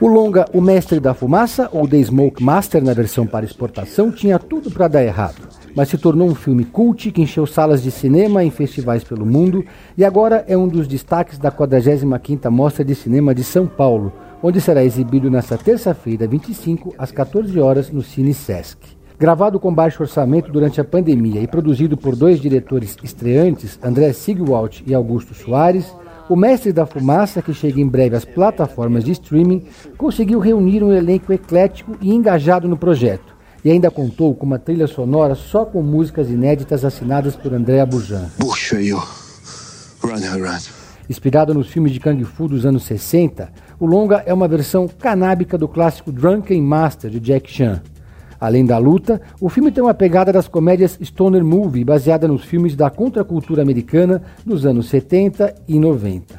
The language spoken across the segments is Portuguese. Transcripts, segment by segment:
O longa O Mestre da Fumaça, ou The Smoke Master na versão para exportação, tinha tudo para dar errado, mas se tornou um filme cult que encheu salas de cinema em festivais pelo mundo e agora é um dos destaques da 45ª Mostra de Cinema de São Paulo, onde será exibido nesta terça-feira, 25, às 14 horas, no Cine Sesc. Gravado com baixo orçamento durante a pandemia e produzido por dois diretores estreantes, André Sigwalt e Augusto Soares, o Mestre da Fumaça, que chega em breve às plataformas de streaming, conseguiu reunir um elenco eclético e engajado no projeto, e ainda contou com uma trilha sonora só com músicas inéditas assinadas por Andréa Burjan. Inspirado nos filmes de Kung Fu dos anos 60, o longa é uma versão canábica do clássico Drunken Master de Jack Chan. Além da luta, o filme tem uma pegada das comédias Stoner Movie, baseada nos filmes da contracultura americana dos anos 70 e 90.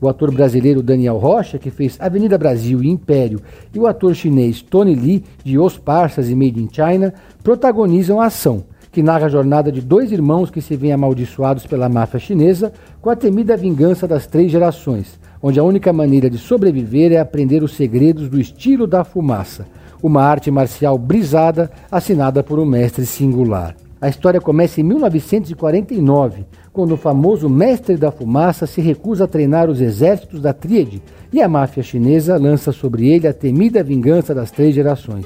O ator brasileiro Daniel Rocha, que fez Avenida Brasil e Império, e o ator chinês Tony Lee, de Os Parsas e Made in China, protagonizam a ação, que narra a jornada de dois irmãos que se veem amaldiçoados pela máfia chinesa com a temida vingança das três gerações, onde a única maneira de sobreviver é aprender os segredos do estilo da fumaça, uma arte marcial brisada assinada por um mestre singular. A história começa em 1949, quando o famoso mestre da fumaça se recusa a treinar os exércitos da Tríade e a máfia chinesa lança sobre ele a temida vingança das três gerações.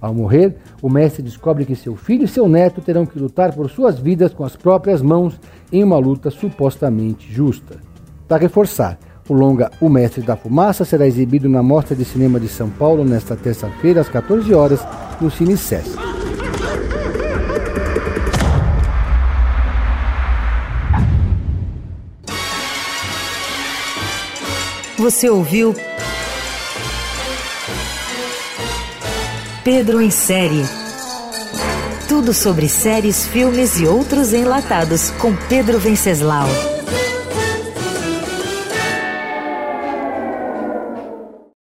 Ao morrer, o mestre descobre que seu filho e seu neto terão que lutar por suas vidas com as próprias mãos em uma luta supostamente justa. Para reforçar, o longa O Mestre da Fumaça será exibido na Mostra de Cinema de São Paulo nesta terça-feira, às 14 horas, no Cine Sesc. Você ouviu Pedro em série. Tudo sobre séries, filmes e outros enlatados com Pedro Venceslau.